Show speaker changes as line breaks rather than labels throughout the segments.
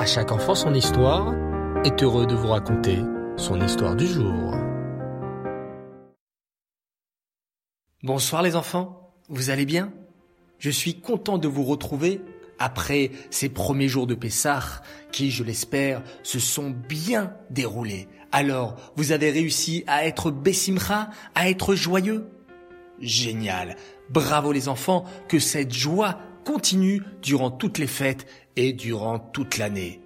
À chaque enfant son histoire est heureux de vous raconter son histoire du jour. Bonsoir les enfants, vous allez bien? Je suis content de vous retrouver après ces premiers jours de Pessah qui, je l'espère, se sont bien déroulés. Alors, vous avez réussi à être bessimra, à être joyeux? Génial. Bravo les enfants, que cette joie continue durant toutes les fêtes et durant toute l'année.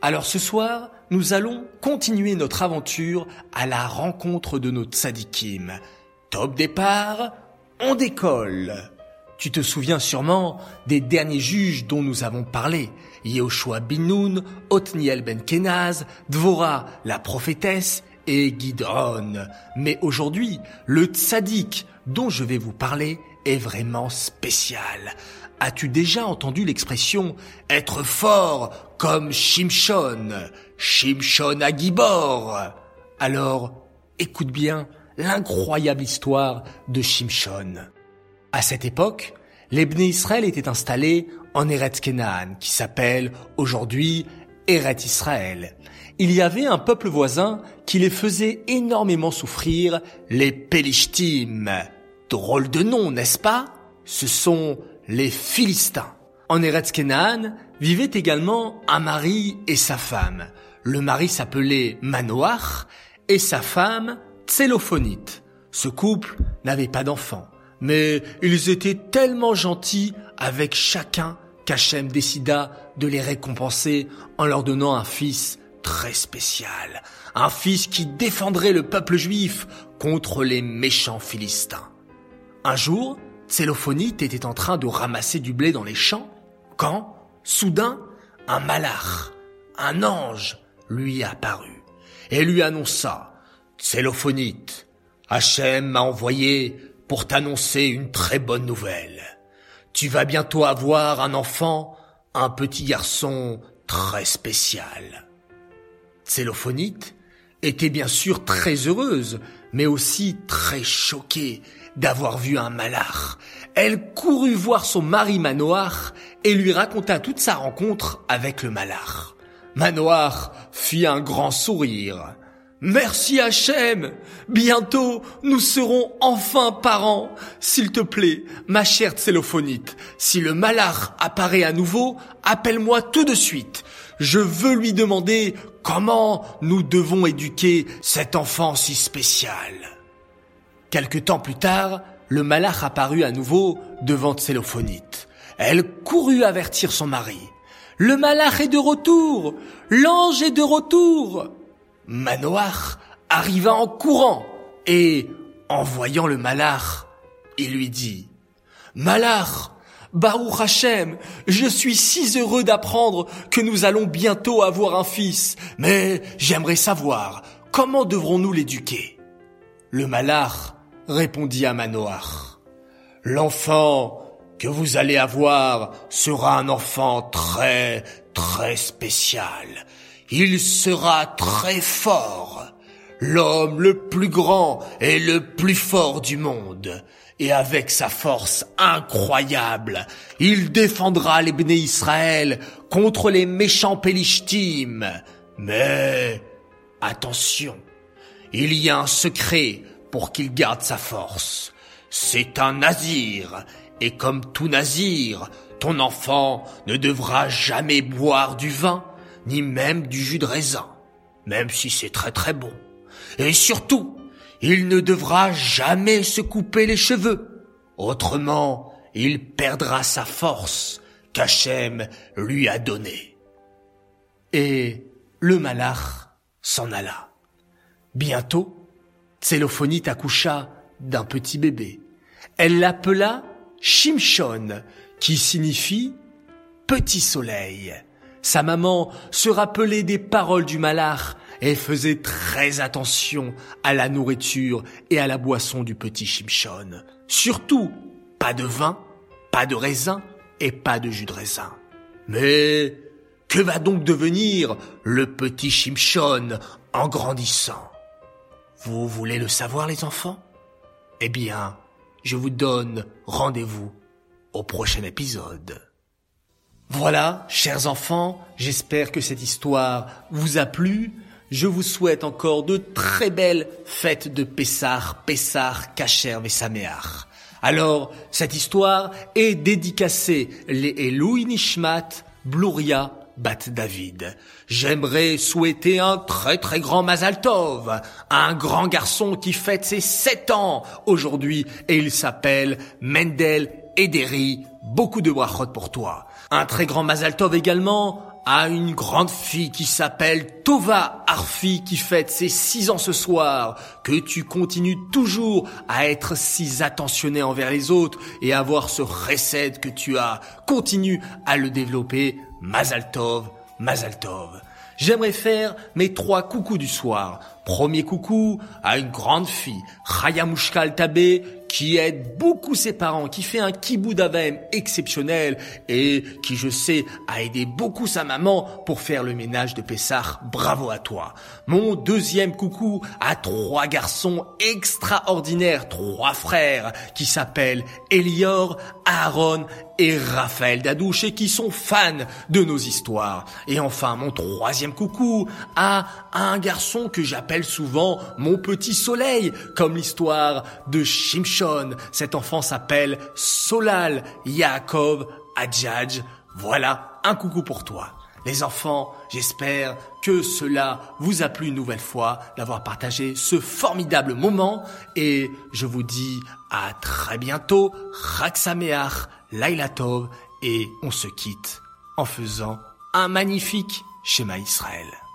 Alors ce soir, nous allons continuer notre aventure à la rencontre de nos tzadikim. Top départ, on décolle. Tu te souviens sûrement des derniers juges dont nous avons parlé. Yehoshua bin Nun, Othniel ben Kenaz, Dvora la prophétesse et Gidron. Mais aujourd'hui, le tzaddik dont je vais vous parler est vraiment spécial. As-tu déjà entendu l'expression être fort comme Shimshon, Shimshon à Gibor Alors, écoute bien l'incroyable histoire de Shimshon. À cette époque, les Israël étaient installés en Eretz Kenan, qui s'appelle aujourd'hui Eretz Israël. Il y avait un peuple voisin qui les faisait énormément souffrir, les Pelishtim. Drôle de nom, n'est-ce pas? Ce sont les Philistins. En Eretz Kenan vivaient également un mari et sa femme. Le mari s'appelait Manoach et sa femme Tselophonite. Ce couple n'avait pas d'enfants, mais ils étaient tellement gentils avec chacun qu'Hachem décida de les récompenser en leur donnant un fils très spécial, un fils qui défendrait le peuple juif contre les méchants Philistins. Un jour, Tsélophonite était en train de ramasser du blé dans les champs quand, soudain, un malach, un ange, lui apparut et lui annonça Tsélophonite, Hachem m'a envoyé pour t'annoncer une très bonne nouvelle. Tu vas bientôt avoir un enfant, un petit garçon très spécial. Tsélophonite était bien sûr très heureuse, mais aussi très choquée d'avoir vu un malach. Elle courut voir son mari Manoir et lui raconta toute sa rencontre avec le malach. Manoir fit un grand sourire. Merci Hachem. Bientôt, nous serons enfin parents. S'il te plaît, ma chère Tsélophonite, si le malach apparaît à nouveau, appelle-moi tout de suite. Je veux lui demander comment nous devons éduquer cet enfant si spécial. Quelque temps plus tard, le malach apparut à nouveau devant Tsélophonite. Elle courut avertir son mari. Le malach est de retour! L'ange est de retour! Manoach arriva en courant et, en voyant le malach, il lui dit Malach, Baruch Hashem, je suis si heureux d'apprendre que nous allons bientôt avoir un fils, mais j'aimerais savoir comment devrons-nous l'éduquer? Le malach répondit à Manoach. L'enfant que vous allez avoir sera un enfant très, très spécial. Il sera très fort, l'homme le plus grand et le plus fort du monde. Et avec sa force incroyable, il défendra les béné Israël contre les méchants Pélishtim. Mais, attention, il y a un secret pour qu'il garde sa force. C'est un nazir, et comme tout nazir, ton enfant ne devra jamais boire du vin, ni même du jus de raisin, même si c'est très très bon. Et surtout, il ne devra jamais se couper les cheveux, autrement il perdra sa force qu'Hachem lui a donnée. Et le malach s'en alla. Bientôt, Tsélophonite accoucha d'un petit bébé. Elle l'appela Shimshon, qui signifie petit soleil. Sa maman se rappelait des paroles du malach et faisait très attention à la nourriture et à la boisson du petit Shimshon. Surtout, pas de vin, pas de raisin et pas de jus de raisin. Mais que va donc devenir le petit Shimshon en grandissant? Vous voulez le savoir, les enfants? Eh bien, je vous donne rendez-vous au prochain épisode. Voilà, chers enfants, j'espère que cette histoire vous a plu. Je vous souhaite encore de très belles fêtes de Pessar, Pessar, Kacher Saméar. Alors, cette histoire est dédicacée les Eloi Nishmat, Bluria, Bat David. J'aimerais souhaiter un très très grand Mazal Tov, un grand garçon qui fête ses sept ans aujourd'hui et il s'appelle Mendel Ederi. Beaucoup de brachot pour toi. Un très grand Mazal Tov également à une grande fille qui s'appelle Tova Arfi qui fête ses six ans ce soir. Que tu continues toujours à être si attentionné envers les autres et à avoir ce recède que tu as. Continue à le développer. Mazal Tov, Mazal Tov. J'aimerais faire mes trois coucous du soir. Premier coucou à une grande fille, Chaya Mushkal Tabé, qui aide beaucoup ses parents, qui fait un kibou d'avem exceptionnel et qui, je sais, a aidé beaucoup sa maman pour faire le ménage de Pessah. Bravo à toi. Mon deuxième coucou à trois garçons extraordinaires, trois frères, qui s'appellent Elior, Aaron et Raphaël Dadouche et qui sont fans de nos histoires. Et enfin, mon troisième coucou à un garçon que j'appelle souvent mon petit soleil, comme l'histoire de Shimshon. Cet enfant s'appelle Solal Yaakov Adjadj. Voilà un coucou pour toi. Les enfants, j'espère que cela vous a plu une nouvelle fois d'avoir partagé ce formidable moment et je vous dis à très bientôt, Raksameach, Lailatov et on se quitte en faisant un magnifique schéma Israël.